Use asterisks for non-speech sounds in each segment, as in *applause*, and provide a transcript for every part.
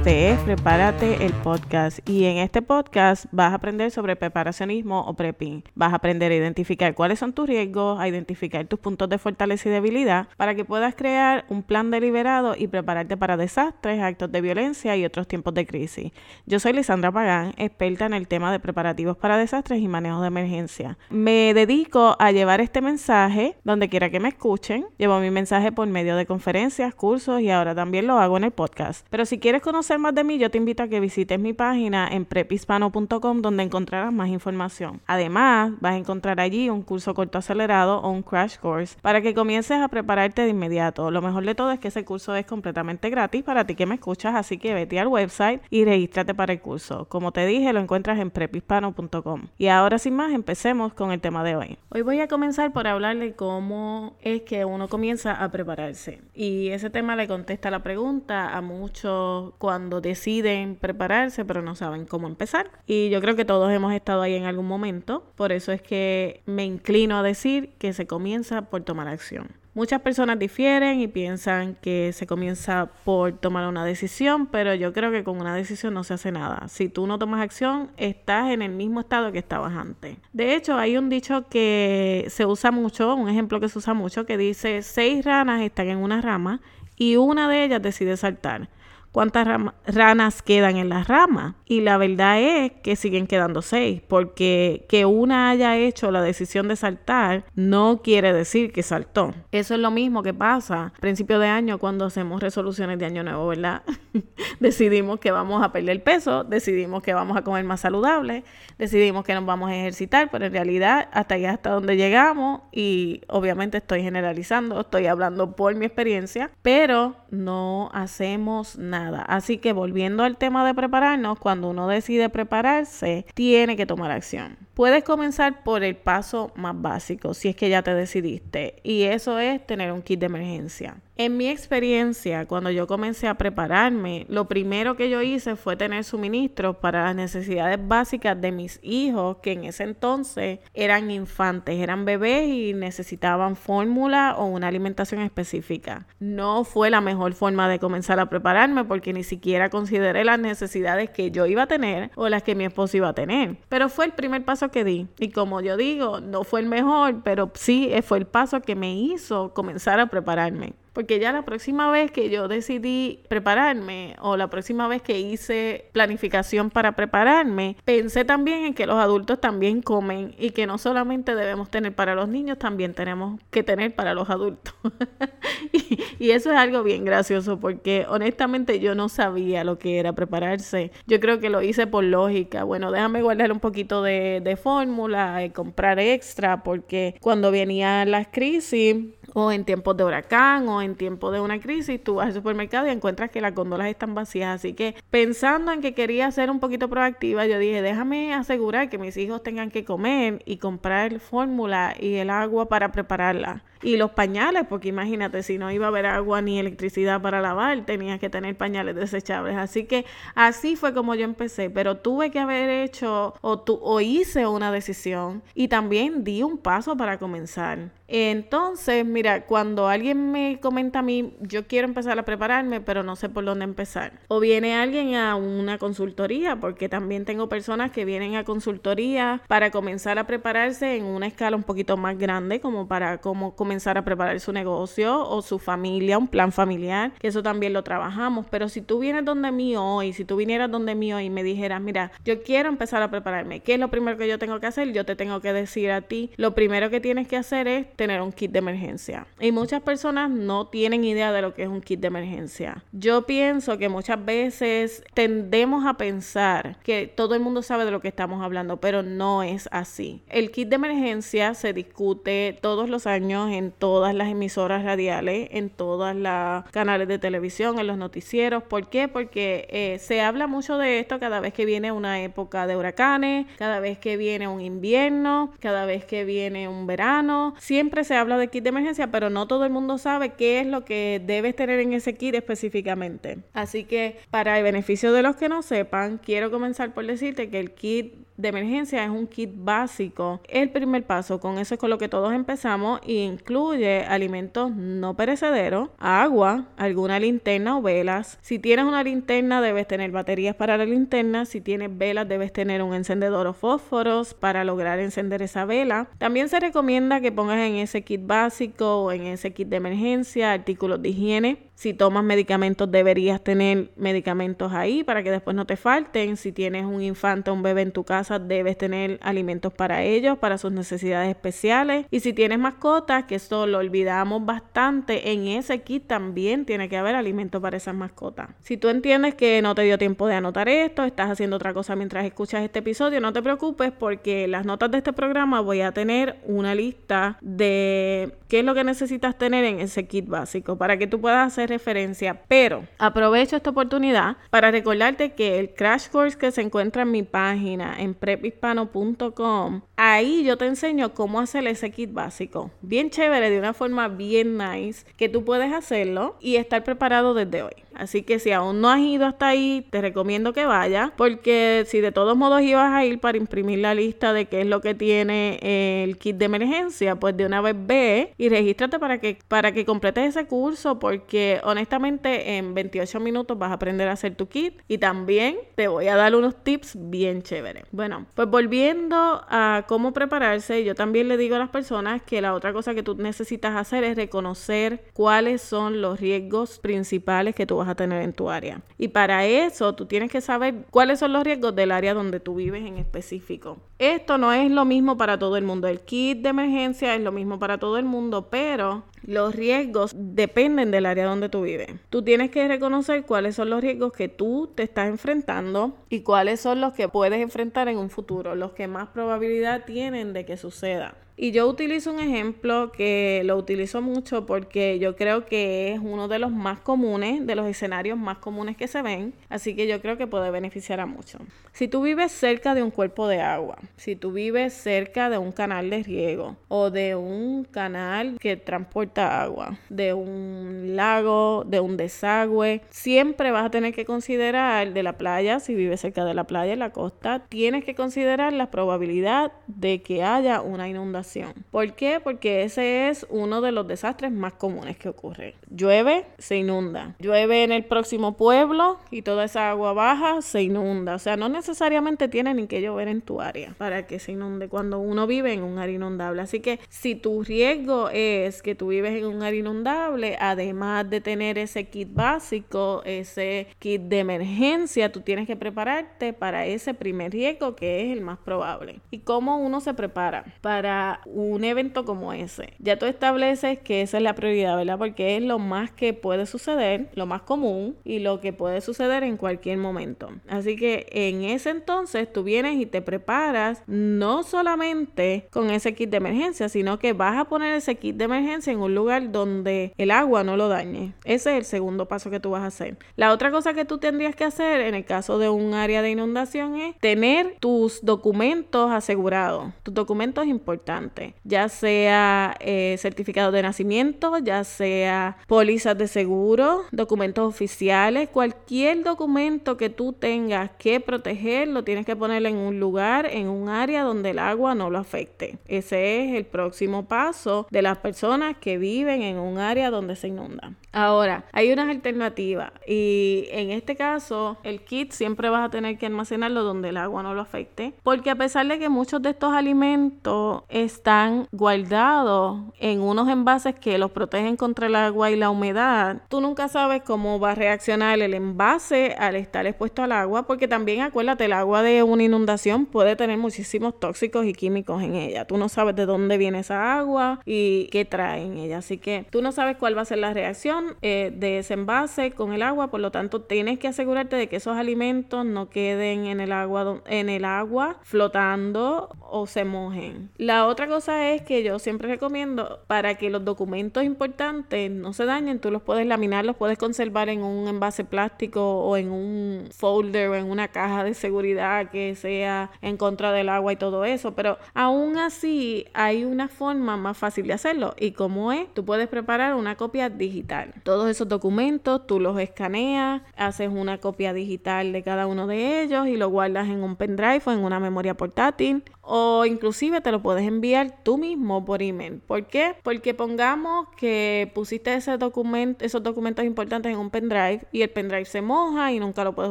Este es Prepárate el podcast y en este podcast vas a aprender sobre preparacionismo o prepping. Vas a aprender a identificar cuáles son tus riesgos, a identificar tus puntos de fortaleza y debilidad para que puedas crear un plan deliberado y prepararte para desastres, actos de violencia y otros tiempos de crisis. Yo soy Lisandra Pagán, experta en el tema de preparativos para desastres y manejo de emergencia. Me dedico a llevar este mensaje donde quiera que me escuchen. Llevo mi mensaje por medio de conferencias, cursos y ahora también lo hago en el podcast. Pero si quieres conocer más de mí, yo te invito a que visites mi página en prepispano.com donde encontrarás más información. Además, vas a encontrar allí un curso corto acelerado o un crash course para que comiences a prepararte de inmediato. Lo mejor de todo es que ese curso es completamente gratis para ti que me escuchas, así que vete al website y regístrate para el curso. Como te dije, lo encuentras en prepispano.com. Y ahora sin más, empecemos con el tema de hoy. Hoy voy a comenzar por hablar de cómo es que uno comienza a prepararse. Y ese tema le contesta la pregunta a muchos cuando deciden prepararse pero no saben cómo empezar. Y yo creo que todos hemos estado ahí en algún momento. Por eso es que me inclino a decir que se comienza por tomar acción. Muchas personas difieren y piensan que se comienza por tomar una decisión, pero yo creo que con una decisión no se hace nada. Si tú no tomas acción, estás en el mismo estado que estabas antes. De hecho, hay un dicho que se usa mucho, un ejemplo que se usa mucho, que dice, seis ranas están en una rama y una de ellas decide saltar cuántas ranas quedan en las ramas. Y la verdad es que siguen quedando seis, porque que una haya hecho la decisión de saltar no quiere decir que saltó. Eso es lo mismo que pasa a principio de año cuando hacemos resoluciones de año nuevo, ¿verdad? *laughs* decidimos que vamos a perder peso, decidimos que vamos a comer más saludable, decidimos que nos vamos a ejercitar, pero en realidad hasta allá hasta donde llegamos y obviamente estoy generalizando, estoy hablando por mi experiencia, pero no hacemos nada Así que volviendo al tema de prepararnos, cuando uno decide prepararse, tiene que tomar acción. Puedes comenzar por el paso más básico, si es que ya te decidiste, y eso es tener un kit de emergencia. En mi experiencia, cuando yo comencé a prepararme, lo primero que yo hice fue tener suministros para las necesidades básicas de mis hijos, que en ese entonces eran infantes, eran bebés y necesitaban fórmula o una alimentación específica. No fue la mejor forma de comenzar a prepararme porque ni siquiera consideré las necesidades que yo iba a tener o las que mi esposo iba a tener. Pero fue el primer paso que di. Y como yo digo, no fue el mejor, pero sí fue el paso que me hizo comenzar a prepararme. Porque ya la próxima vez que yo decidí prepararme o la próxima vez que hice planificación para prepararme, pensé también en que los adultos también comen y que no solamente debemos tener para los niños, también tenemos que tener para los adultos. *laughs* y, eso es algo bien gracioso porque honestamente yo no sabía lo que era prepararse. Yo creo que lo hice por lógica. Bueno, déjame guardar un poquito de, de fórmula, y comprar extra porque cuando venían las crisis o en tiempos de huracán o en tiempos de una crisis, tú vas al supermercado y encuentras que las góndolas están vacías. Así que pensando en que quería ser un poquito proactiva, yo dije, déjame asegurar que mis hijos tengan que comer y comprar fórmula y el agua para prepararla. Y los pañales, porque imagínate, si no iba a haber agua ni electricidad para lavar, tenías que tener pañales desechables. Así que así fue como yo empecé, pero tuve que haber hecho o, tu, o hice una decisión y también di un paso para comenzar. Entonces, mira, cuando alguien me comenta a mí, yo quiero empezar a prepararme, pero no sé por dónde empezar. O viene alguien a una consultoría, porque también tengo personas que vienen a consultoría para comenzar a prepararse en una escala un poquito más grande, como para como comenzar a preparar su negocio o su familia, un plan familiar, que eso también lo trabajamos. Pero si tú vienes donde mí hoy, si tú vinieras donde mí hoy y me dijeras, mira, yo quiero empezar a prepararme, ¿qué es lo primero que yo tengo que hacer? Yo te tengo que decir a ti, lo primero que tienes que hacer es tener un kit de emergencia. Y muchas personas no tienen idea de lo que es un kit de emergencia. Yo pienso que muchas veces tendemos a pensar que todo el mundo sabe de lo que estamos hablando, pero no es así. El kit de emergencia se discute todos los años en todas las emisoras radiales, en todas las canales de televisión, en los noticieros. ¿Por qué? Porque eh, se habla mucho de esto cada vez que viene una época de huracanes, cada vez que viene un invierno, cada vez que viene un verano. Siempre se habla de kit de emergencia, pero no todo el mundo sabe qué es lo que debes tener en ese kit específicamente. Así que para el beneficio de los que no sepan, quiero comenzar por decirte que el kit de emergencia es un kit básico. El primer paso, con eso es con lo que todos empezamos y incluye alimentos no perecederos, agua, alguna linterna o velas. Si tienes una linterna debes tener baterías para la linterna, si tienes velas debes tener un encendedor o fósforos para lograr encender esa vela. También se recomienda que pongas en ese kit básico o en ese kit de emergencia artículos de higiene si tomas medicamentos, deberías tener medicamentos ahí para que después no te falten. Si tienes un infante o un bebé en tu casa, debes tener alimentos para ellos, para sus necesidades especiales. Y si tienes mascotas, que eso lo olvidamos bastante, en ese kit también tiene que haber alimentos para esas mascotas. Si tú entiendes que no te dio tiempo de anotar esto, estás haciendo otra cosa mientras escuchas este episodio, no te preocupes porque las notas de este programa voy a tener una lista de qué es lo que necesitas tener en ese kit básico para que tú puedas hacer referencia, pero aprovecho esta oportunidad para recordarte que el crash course que se encuentra en mi página en prephispano.com, ahí yo te enseño cómo hacer ese kit básico. Bien chévere, de una forma bien nice, que tú puedes hacerlo y estar preparado desde hoy. Así que si aún no has ido hasta ahí, te recomiendo que vayas, porque si de todos modos ibas a ir para imprimir la lista de qué es lo que tiene el kit de emergencia, pues de una vez ve y regístrate para que, para que completes ese curso, porque honestamente en 28 minutos vas a aprender a hacer tu kit y también te voy a dar unos tips bien chéveres. Bueno, pues volviendo a cómo prepararse, yo también le digo a las personas que la otra cosa que tú necesitas hacer es reconocer cuáles son los riesgos principales que tú vas a tener en tu área. Y para eso tú tienes que saber cuáles son los riesgos del área donde tú vives en específico. Esto no es lo mismo para todo el mundo. El kit de emergencia es lo mismo para todo el mundo, pero los riesgos dependen del área donde tú vives. Tú tienes que reconocer cuáles son los riesgos que tú te estás enfrentando y cuáles son los que puedes enfrentar en un futuro, los que más probabilidad tienen de que suceda. Y yo utilizo un ejemplo que lo utilizo mucho porque yo creo que es uno de los más comunes, de los escenarios más comunes que se ven, así que yo creo que puede beneficiar a muchos. Si tú vives cerca de un cuerpo de agua, si tú vives cerca de un canal de riego o de un canal que transporta agua, de un lago, de un desagüe, siempre vas a tener que considerar de la playa, si vives cerca de la playa, la costa, tienes que considerar la probabilidad de que haya una inundación ¿Por qué? Porque ese es uno de los desastres más comunes que ocurre. Llueve, se inunda. Llueve en el próximo pueblo y toda esa agua baja se inunda. O sea, no necesariamente tiene ni que llover en tu área para que se inunde cuando uno vive en un área inundable. Así que si tu riesgo es que tú vives en un área inundable, además de tener ese kit básico, ese kit de emergencia, tú tienes que prepararte para ese primer riesgo que es el más probable. ¿Y cómo uno se prepara para un evento como ese. Ya tú estableces que esa es la prioridad, ¿verdad? Porque es lo más que puede suceder, lo más común y lo que puede suceder en cualquier momento. Así que en ese entonces tú vienes y te preparas no solamente con ese kit de emergencia, sino que vas a poner ese kit de emergencia en un lugar donde el agua no lo dañe. Ese es el segundo paso que tú vas a hacer. La otra cosa que tú tendrías que hacer en el caso de un área de inundación es tener tus documentos asegurados, tus documentos importantes ya sea eh, certificado de nacimiento, ya sea pólizas de seguro, documentos oficiales, cualquier documento que tú tengas que proteger, lo tienes que poner en un lugar, en un área donde el agua no lo afecte. Ese es el próximo paso de las personas que viven en un área donde se inunda. Ahora, hay unas alternativas y en este caso el kit siempre vas a tener que almacenarlo donde el agua no lo afecte, porque a pesar de que muchos de estos alimentos están guardados en unos envases que los protegen contra el agua y la humedad, tú nunca sabes cómo va a reaccionar el envase al estar expuesto al agua, porque también acuérdate, el agua de una inundación puede tener muchísimos tóxicos y químicos en ella. Tú no sabes de dónde viene esa agua y qué trae en ella, así que tú no sabes cuál va a ser la reacción eh, de ese envase con el agua, por lo tanto tienes que asegurarte de que esos alimentos no queden en el agua, en el agua flotando o se mojen. La otra otra cosa es que yo siempre recomiendo para que los documentos importantes no se dañen, tú los puedes laminar, los puedes conservar en un envase plástico o en un folder o en una caja de seguridad que sea en contra del agua y todo eso, pero aún así hay una forma más fácil de hacerlo. Y como es, tú puedes preparar una copia digital. Todos esos documentos tú los escaneas, haces una copia digital de cada uno de ellos y lo guardas en un pendrive o en una memoria portátil. O inclusive te lo puedes enviar tú mismo por email. ¿Por qué? Porque pongamos que pusiste ese documento, esos documentos importantes en un pendrive y el pendrive se moja y nunca lo puedes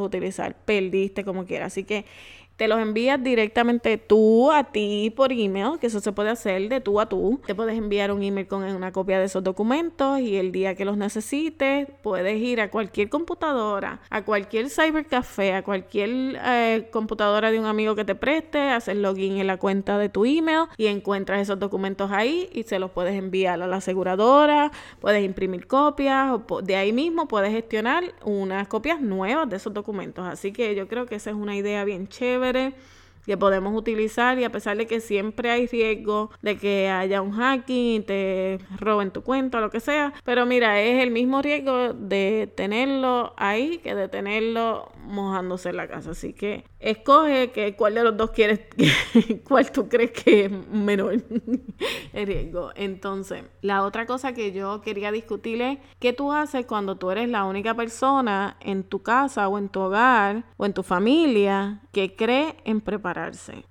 utilizar. Perdiste como quieras. Así que te los envías directamente tú a ti por email, que eso se puede hacer de tú a tú. Te puedes enviar un email con una copia de esos documentos y el día que los necesites puedes ir a cualquier computadora, a cualquier cybercafé, a cualquier eh, computadora de un amigo que te preste, hacer login en la cuenta de tu email y encuentras esos documentos ahí y se los puedes enviar a la aseguradora, puedes imprimir copias o de ahí mismo puedes gestionar unas copias nuevas de esos documentos. Así que yo creo que esa es una idea bien chévere chévere que podemos utilizar y a pesar de que siempre hay riesgo de que haya un hacking y te roben tu cuenta o lo que sea, pero mira, es el mismo riesgo de tenerlo ahí que de tenerlo mojándose en la casa, así que escoge que cuál de los dos quieres, *laughs* cuál tú crees que es menor *laughs* el riesgo. Entonces, la otra cosa que yo quería discutir es qué tú haces cuando tú eres la única persona en tu casa o en tu hogar o en tu familia que cree en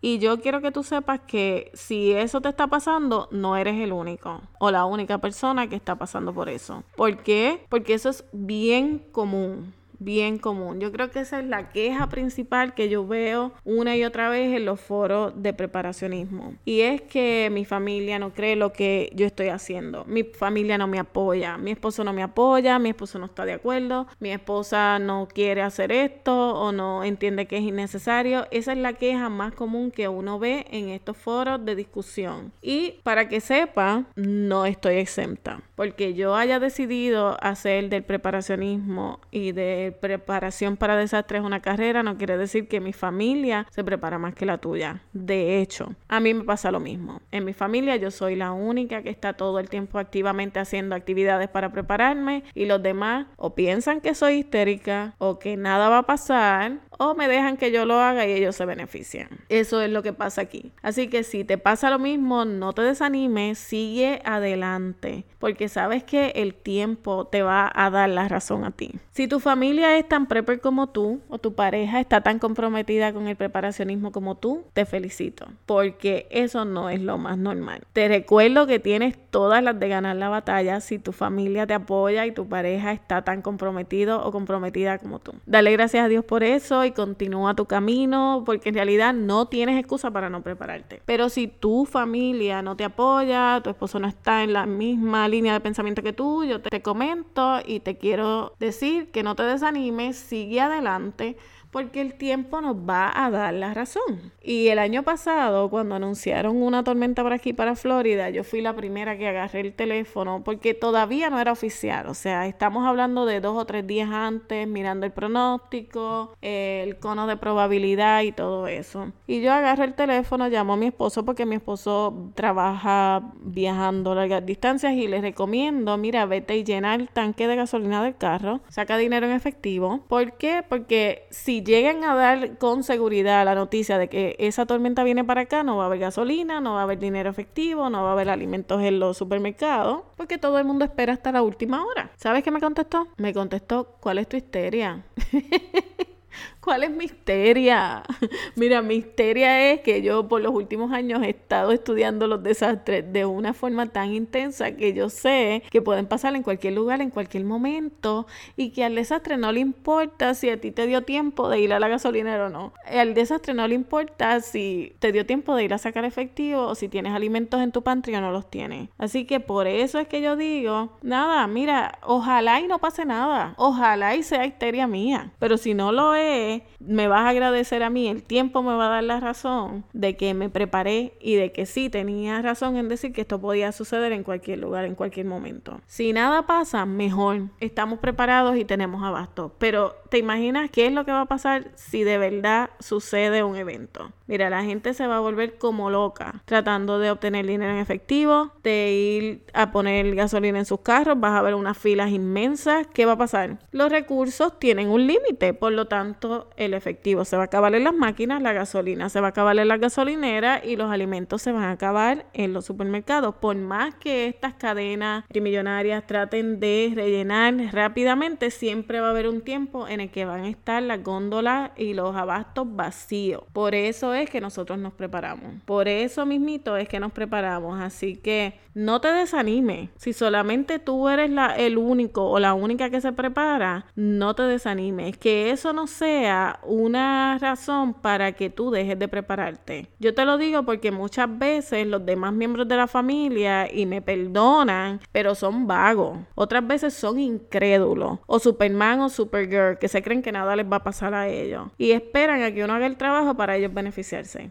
Y yo quiero que tú sepas que si eso te está pasando, no eres el único o la única persona que está pasando por eso. ¿Por qué? Porque eso es bien común bien común. Yo creo que esa es la queja principal que yo veo una y otra vez en los foros de preparacionismo. Y es que mi familia no cree lo que yo estoy haciendo. Mi familia no me apoya. Mi esposo no me apoya. Mi esposo no está de acuerdo. Mi esposa no quiere hacer esto o no entiende que es innecesario. Esa es la queja más común que uno ve en estos foros de discusión. Y para que sepa, no estoy exenta. Porque yo haya decidido hacer del preparacionismo y de preparación para desastres una carrera no quiere decir que mi familia se prepara más que la tuya. De hecho, a mí me pasa lo mismo. En mi familia yo soy la única que está todo el tiempo activamente haciendo actividades para prepararme y los demás o piensan que soy histérica o que nada va a pasar o me dejan que yo lo haga y ellos se benefician. Eso es lo que pasa aquí. Así que si te pasa lo mismo, no te desanimes, sigue adelante, porque sabes que el tiempo te va a dar la razón a ti. Si tu familia es tan prepper como tú o tu pareja está tan comprometida con el preparacionismo como tú, te felicito, porque eso no es lo más normal. Te recuerdo que tienes todas las de ganar la batalla si tu familia te apoya y tu pareja está tan comprometido o comprometida como tú. Dale gracias a Dios por eso continúa tu camino, porque en realidad no tienes excusa para no prepararte. Pero si tu familia no te apoya, tu esposo no está en la misma línea de pensamiento que tú, yo te comento y te quiero decir que no te desanimes, sigue adelante porque el tiempo nos va a dar la razón. Y el año pasado, cuando anunciaron una tormenta por aquí para Florida, yo fui la primera que agarré el teléfono porque todavía no era oficial. O sea, estamos hablando de dos o tres días antes, mirando el pronóstico, el cono de probabilidad y todo eso. Y yo agarré el teléfono, llamo a mi esposo porque mi esposo trabaja viajando largas distancias y le recomiendo, mira, vete y llena el tanque de gasolina del carro, saca dinero en efectivo. ¿Por qué? Porque si llegan a dar con seguridad la noticia de que esa tormenta viene para acá, no va a haber gasolina, no va a haber dinero efectivo, no va a haber alimentos en los supermercados, porque todo el mundo espera hasta la última hora. ¿Sabes qué me contestó? Me contestó, ¿cuál es tu histeria? *laughs* ¿Cuál es misteria? *laughs* Mira, misteria es que yo por los últimos años he estado estudiando los desastres de una forma tan intensa que yo sé que pueden pasar en cualquier lugar, en cualquier momento, y que al desastre no le importa si a ti te dio tiempo de ir a la gasolinera o no. Al desastre no le importa si te dio tiempo de ir a sacar efectivo o si tienes alimentos en tu pantry o no los tienes. Así que por eso es que yo digo, nada, mira, ojalá y no pase nada. Ojalá y sea histeria mía. Pero si no lo es, me vas a agradecer a mí, el tiempo me va a dar la razón de que me preparé y de que sí tenía razón en decir que esto podía suceder en cualquier lugar, en cualquier momento. Si nada pasa, mejor. Estamos preparados y tenemos abasto. Pero ¿te imaginas qué es lo que va a pasar si de verdad sucede un evento? Mira, la gente se va a volver como loca tratando de obtener dinero en efectivo, de ir a poner gasolina en sus carros, vas a ver unas filas inmensas. ¿Qué va a pasar? Los recursos tienen un límite, por lo tanto, el efectivo se va a acabar en las máquinas, la gasolina se va a acabar en las gasolineras y los alimentos se van a acabar en los supermercados. Por más que estas cadenas millonarias traten de rellenar rápidamente, siempre va a haber un tiempo en el que van a estar las góndolas y los abastos vacíos. Por eso es que nosotros nos preparamos. Por eso mismito es que nos preparamos. Así que no te desanimes. Si solamente tú eres la, el único o la única que se prepara, no te desanimes. Que eso no sea una razón para que tú dejes de prepararte. Yo te lo digo porque muchas veces los demás miembros de la familia, y me perdonan, pero son vagos. Otras veces son incrédulos. O Superman o Supergirl, que se creen que nada les va a pasar a ellos. Y esperan a que uno haga el trabajo para ellos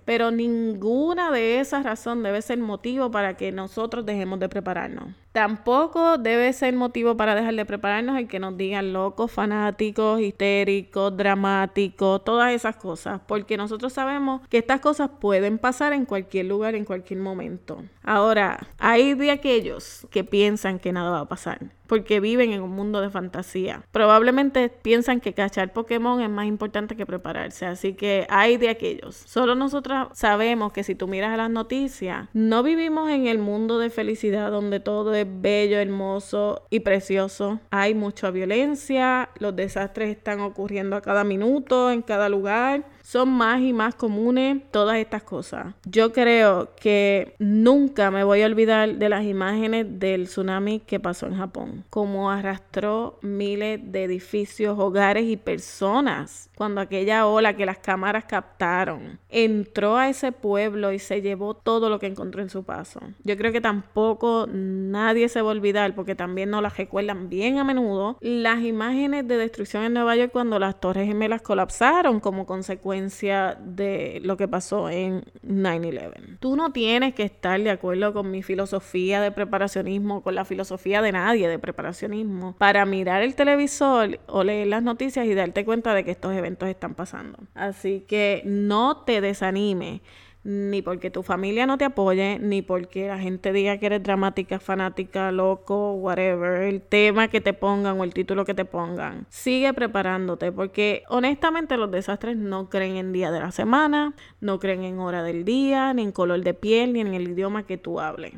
Pero ninguna de esas razones debe ser motivo para que nosotros dejemos de prepararnos. Tampoco debe ser motivo para dejar de prepararnos el que nos digan locos, fanáticos, histéricos, dramáticos, todas esas cosas, porque nosotros sabemos que estas cosas pueden pasar en cualquier lugar, en cualquier momento. Ahora, hay de aquellos que piensan que nada va a pasar porque viven en un mundo de fantasía. Probablemente piensan que cachar Pokémon es más importante que prepararse, así que hay de aquellos. Solo nosotros sabemos que si tú miras las noticias, no vivimos en el mundo de felicidad donde todo es bello, hermoso y precioso. Hay mucha violencia, los desastres están ocurriendo a cada minuto, en cada lugar son más y más comunes todas estas cosas. Yo creo que nunca me voy a olvidar de las imágenes del tsunami que pasó en Japón, como arrastró miles de edificios, hogares y personas cuando aquella ola que las cámaras captaron entró a ese pueblo y se llevó todo lo que encontró en su paso. Yo creo que tampoco nadie se va a olvidar, porque también no las recuerdan bien a menudo, las imágenes de destrucción en Nueva York cuando las torres gemelas colapsaron como consecuencia de lo que pasó en 9-11. Tú no tienes que estar de acuerdo con mi filosofía de preparacionismo, con la filosofía de nadie de preparacionismo, para mirar el televisor o leer las noticias y darte cuenta de que estos eventos están pasando. Así que no te desanime ni porque tu familia no te apoye, ni porque la gente diga que eres dramática, fanática, loco, whatever, el tema que te pongan o el título que te pongan. Sigue preparándote, porque honestamente los desastres no creen en día de la semana, no creen en hora del día, ni en color de piel, ni en el idioma que tú hables.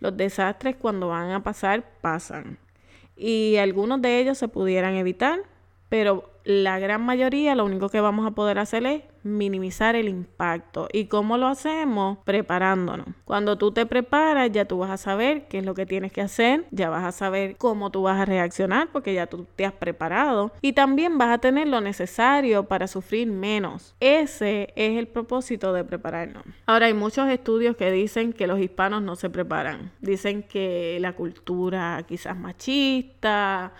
Los desastres cuando van a pasar, pasan. Y algunos de ellos se pudieran evitar, pero la gran mayoría lo único que vamos a poder hacer es minimizar el impacto. ¿Y cómo lo hacemos? Preparándonos. Cuando tú te preparas, ya tú vas a saber qué es lo que tienes que hacer, ya vas a saber cómo tú vas a reaccionar porque ya tú te has preparado y también vas a tener lo necesario para sufrir menos. Ese es el propósito de prepararnos. Ahora hay muchos estudios que dicen que los hispanos no se preparan. Dicen que la cultura quizás machista,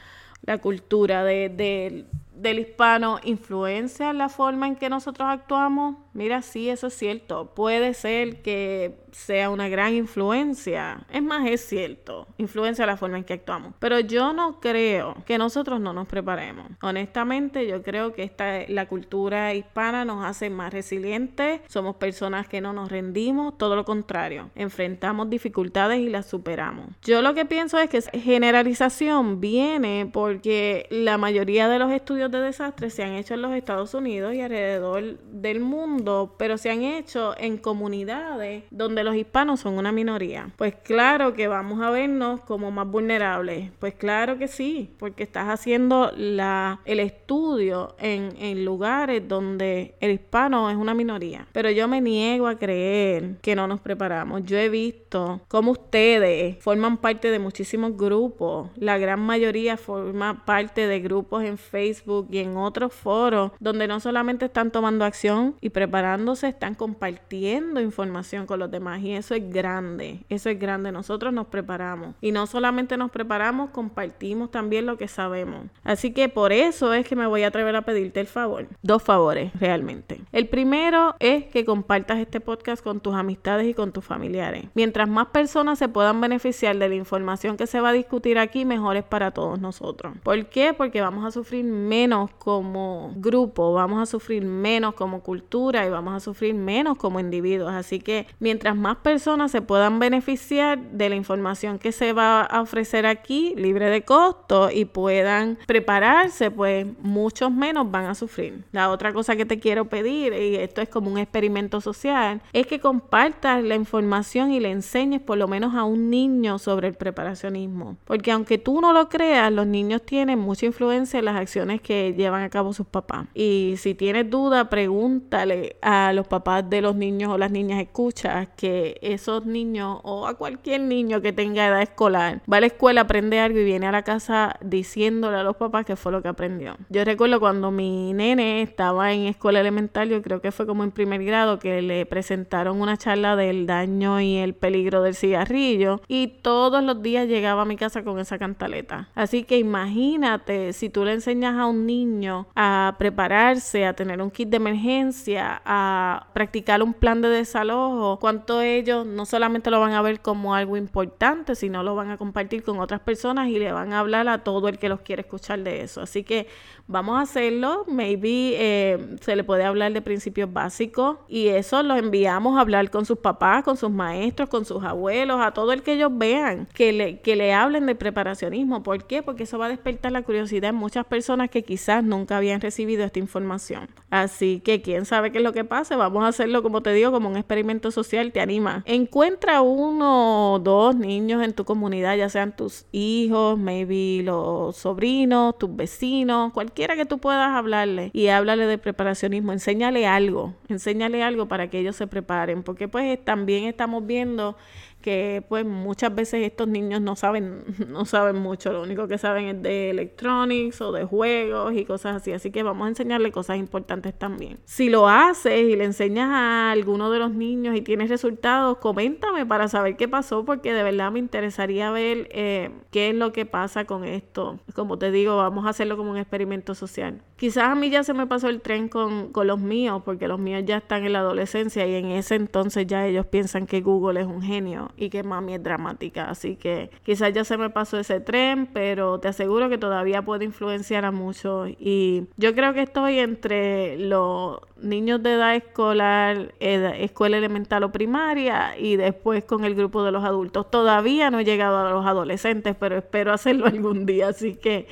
la cultura de, de del hispano influencia la forma en que nosotros actuamos? Mira, sí, eso es cierto. Puede ser que sea una gran influencia. Es más, es cierto. Influencia la forma en que actuamos. Pero yo no creo que nosotros no nos preparemos. Honestamente, yo creo que esta, la cultura hispana nos hace más resilientes. Somos personas que no nos rendimos. Todo lo contrario. Enfrentamos dificultades y las superamos. Yo lo que pienso es que generalización viene porque la mayoría de los estudios de desastres se han hecho en los Estados Unidos y alrededor del mundo, pero se han hecho en comunidades donde los hispanos son una minoría. Pues claro que vamos a vernos como más vulnerables. Pues claro que sí, porque estás haciendo el estudio en, lugares donde el hispano es una minoría. Pero yo me niego a creer que no nos preparamos. Yo he visto cómo ustedes forman parte de muchísimos grupos. La gran mayoría forma parte de grupos en Facebook y en otros foros donde no solamente están tomando acción y preparándose, están compartiendo información con los demás y eso es grande, eso es grande. Nosotros nos preparamos y no solamente nos preparamos, compartimos también lo que sabemos. Así que por eso es que me voy a atrever a pedirte el favor. Dos favores realmente. El primero es que compartas este podcast con tus amistades y con tus familiares. Mientras más personas se puedan beneficiar de la información que se va a discutir aquí, mejor es para todos nosotros. ¿Por qué? Porque vamos a sufrir menos como grupo, vamos a sufrir menos como cultura y vamos a sufrir menos como individuos. Así que mientras más personas se puedan beneficiar de la información que se va a ofrecer aquí, libre de costo, y puedan prepararse, pues muchos menos van a sufrir. La otra cosa que te quiero pedir, y esto es como un experimento social, es que compartas la información y le enseñes por lo menos a un niño sobre el preparacionismo. Porque aunque tú no lo creas, los niños tienen mucha influencia en las acciones que llevan a cabo sus papás. Y si tienes duda, pregúntale a los papás de los niños o las niñas escuchas que esos niños o a cualquier niño que tenga edad escolar va a la escuela, aprende algo y viene a la casa diciéndole a los papás que fue lo que aprendió. Yo recuerdo cuando mi nene estaba en escuela elemental, yo creo que fue como en primer grado, que le presentaron una charla del daño y el peligro del cigarrillo y todos los días llegaba a mi casa con esa cantaleta. Así que imagínate si tú le enseñas a un niño a prepararse, a tener un kit de emergencia, a practicar un plan de desalojo, cuánto ellos no solamente lo van a ver como algo importante, sino lo van a compartir con otras personas y le van a hablar a todo el que los quiere escuchar de eso. Así que vamos a hacerlo. Maybe eh, se le puede hablar de principios básicos y eso lo enviamos a hablar con sus papás, con sus maestros, con sus abuelos, a todo el que ellos vean, que le, que le hablen de preparacionismo. ¿Por qué? Porque eso va a despertar la curiosidad en muchas personas que quizás nunca habían recibido esta información. Así que quién sabe qué es lo que pase. Vamos a hacerlo, como te digo, como un experimento social. Te anima. Encuentra uno o dos niños en tu comunidad, ya sean tus hijos, maybe los sobrinos, tus vecinos, cualquiera que tú puedas hablarle y háblale de preparacionismo. Enséñale algo, enséñale algo para que ellos se preparen, porque pues también estamos viendo que pues muchas veces estos niños no saben, *laughs* no saben mucho, lo único que saben es de electronics o de juegos y cosas así, así que vamos a enseñarle cosas importantes también. Si lo haces y le enseñas a alguno de los niños y tienes resultados, coméntame para saber qué pasó, porque de verdad me interesaría ver eh, qué es lo que pasa con esto. Como te digo, vamos a hacerlo como un experimento social. Quizás a mí ya se me pasó el tren con, con los míos, porque los míos ya están en la adolescencia y en ese entonces ya ellos piensan que Google es un genio y que mami es dramática. Así que quizás ya se me pasó ese tren, pero te aseguro que todavía puede influenciar a muchos. Y yo creo que estoy entre los niños de edad escolar, escuela elemental o primaria y después con el grupo de los adultos. Todavía no he llegado a los adolescentes, pero espero hacerlo *laughs* algún día. Así que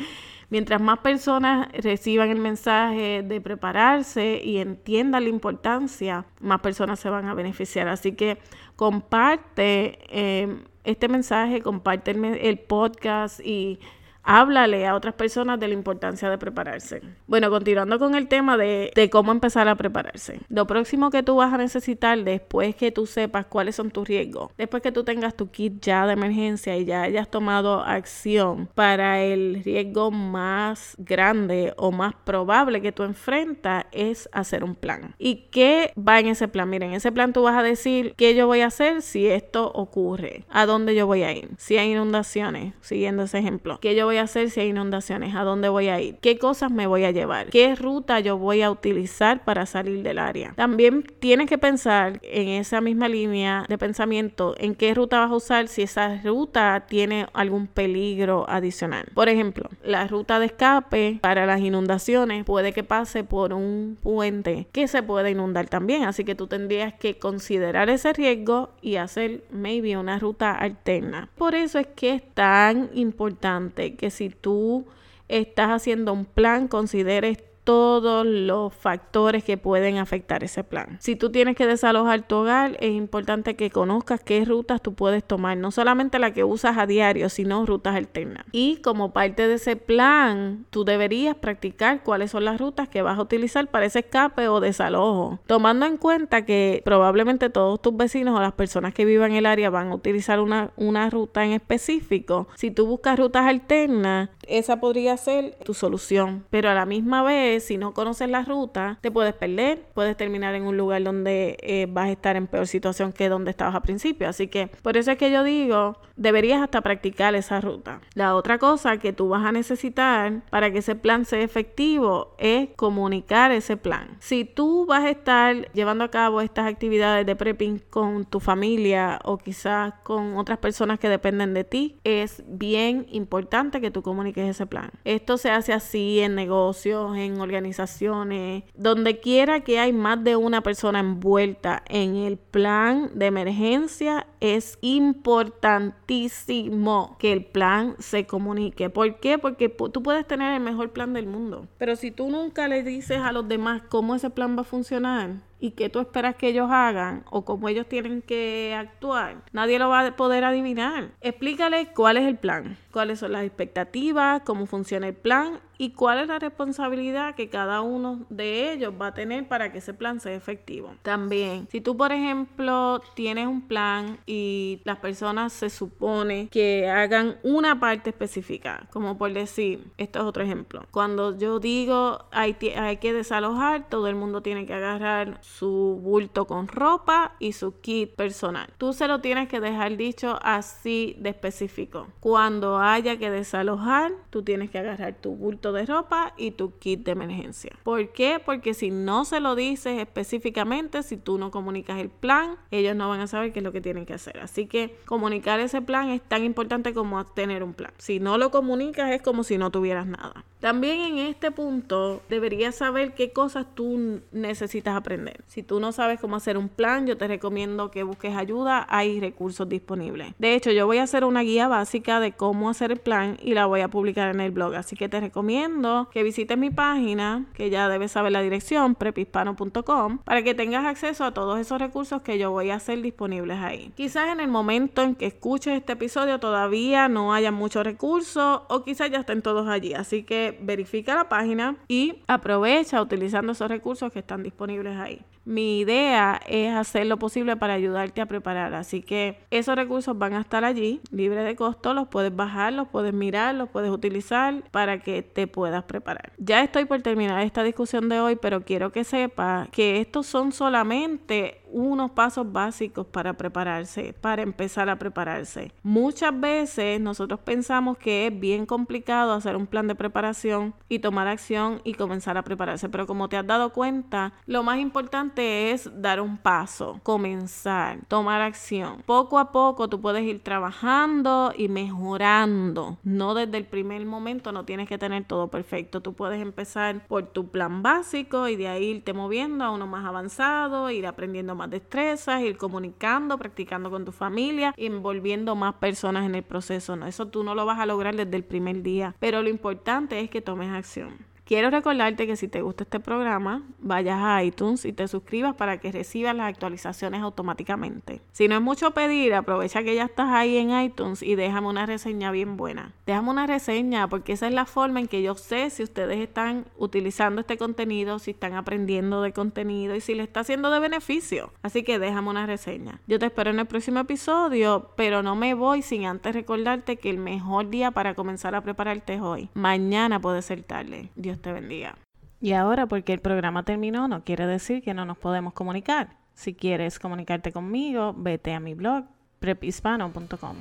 mientras más personas reciban el mensaje de prepararse y entiendan la importancia, más personas se van a beneficiar. Así que comparte eh, este mensaje, comparte el podcast y háblale a otras personas de la importancia de prepararse. Bueno, continuando con el tema de, cómo empezar a prepararse. Lo próximo que tú vas a necesitar después que tú sepas cuáles son tus riesgos, después que tú tengas tu kit ya de emergencia y ya hayas tomado acción para el riesgo más grande o más probable que tú enfrentas, es hacer un plan. ¿Y qué va en ese plan? Miren, en ese plan tú vas a decir qué yo voy a hacer si esto ocurre, a dónde yo voy a ir, si hay inundaciones, siguiendo ese ejemplo, qué yo voy a hacer si hay inundaciones? ¿A dónde voy a ir? ¿Qué cosas me voy a llevar? ¿Qué ruta yo voy a utilizar para salir del área? También tienes que pensar en esa misma línea de pensamiento en qué ruta vas a usar si esa ruta tiene algún peligro adicional. Por ejemplo, la ruta de escape para las inundaciones puede que pase por un puente que se puede inundar también, así que tú tendrías que considerar ese riesgo y hacer maybe una ruta alterna. Por eso es que es tan importante que si tú estás haciendo un plan, consideres todos los factores que pueden afectar ese plan. Si tú tienes que desalojar tu hogar, es importante que conozcas qué rutas tú puedes tomar, no solamente la que usas a diario, sino rutas alternas. Y como parte de ese plan, tú deberías practicar cuáles son las rutas que vas a utilizar para ese escape o desalojo, tomando en cuenta que probablemente todos tus vecinos o las personas que vivan en el área van a utilizar una, una ruta en específico. Si tú buscas rutas alternas, esa podría ser tu solución, pero a la misma vez si no conoces la ruta, te puedes perder, puedes terminar en un lugar donde eh, vas a estar en peor situación que donde estabas al principio. Así que por eso es que yo digo, deberías hasta practicar esa ruta. La otra cosa que tú vas a necesitar para que ese plan sea efectivo es comunicar ese plan. Si tú vas a estar llevando a cabo estas actividades de prepping con tu familia o quizás con otras personas que dependen de ti, es bien importante que tú comuniques ese plan. Esto se hace así en negocios, en organizaciones, donde quiera que hay más de una persona envuelta en el plan de emergencia, es importantísimo que el plan se comunique. ¿Por qué? Porque tú puedes tener el mejor plan del mundo, pero si tú nunca le dices a los demás cómo ese plan va a funcionar, y qué tú esperas que ellos hagan o cómo ellos tienen que actuar, nadie lo va a poder adivinar. Explícale cuál es el plan, cuáles son las expectativas, cómo funciona el plan y cuál es la responsabilidad que cada uno de ellos va a tener para que ese plan sea efectivo. También, si tú, por ejemplo, tienes un plan y las personas se supone que hagan una parte específica, como por decir, esto es otro ejemplo, cuando yo digo hay, hay que desalojar, todo el mundo tiene que agarrar su bulto con ropa y su kit personal. Tú se lo tienes que dejar dicho así de específico. Cuando haya que desalojar, tú tienes que agarrar tu bulto de ropa y tu kit de emergencia. ¿Por qué? Porque si no se lo dices específicamente, si tú no comunicas el plan, ellos no van a saber qué es lo que tienen que hacer. Así que comunicar ese plan es tan importante como tener un plan. Si no lo comunicas es como si no tuvieras nada. También en este punto deberías saber qué cosas tú necesitas aprender. Si tú no sabes cómo hacer un plan, yo te recomiendo que busques ayuda. Hay recursos disponibles. De hecho, yo voy a hacer una guía básica de cómo hacer el plan y la voy a publicar en el blog. Así que te recomiendo que visites mi página, que ya debes saber la dirección, prepispano.com, para que tengas acceso a todos esos recursos que yo voy a hacer disponibles ahí. Quizás en el momento en que escuches este episodio todavía no haya muchos recursos o quizás ya estén todos allí. Así que verifica la página y aprovecha utilizando esos recursos que están disponibles ahí. Mi idea es hacer lo posible para ayudarte a preparar, así que esos recursos van a estar allí, libre de costo, los puedes bajar, los puedes mirar, los puedes utilizar para que te puedas preparar. Ya estoy por terminar esta discusión de hoy, pero quiero que sepas que estos son solamente unos pasos básicos para prepararse, para empezar a prepararse. Muchas veces nosotros pensamos que es bien complicado hacer un plan de preparación y tomar acción y comenzar a prepararse, pero como te has dado cuenta, lo más importante es dar un paso, comenzar, tomar acción. Poco a poco tú puedes ir trabajando y mejorando. No desde el primer momento no tienes que tener todo perfecto. Tú puedes empezar por tu plan básico y de ahí irte moviendo a uno más avanzado, ir aprendiendo más destrezas, ir comunicando, practicando con tu familia, envolviendo más personas en el proceso. ¿no? Eso tú no lo vas a lograr desde el primer día, pero lo importante es que tomes acción. Quiero recordarte que si te gusta este programa, vayas a iTunes y te suscribas para que recibas las actualizaciones automáticamente. Si no es mucho pedir, aprovecha que ya estás ahí en iTunes y déjame una reseña bien buena. Déjame una reseña porque esa es la forma en que yo sé si ustedes están utilizando este contenido, si están aprendiendo de contenido y si le está haciendo de beneficio. Así que déjame una reseña. Yo te espero en el próximo episodio, pero no me voy sin antes recordarte que el mejor día para comenzar a prepararte es hoy. Mañana puede ser tarde. Dios te bendiga. Y ahora, porque el programa terminó, no quiere decir que no nos podemos comunicar. Si quieres comunicarte conmigo, vete a mi blog prephispano.com.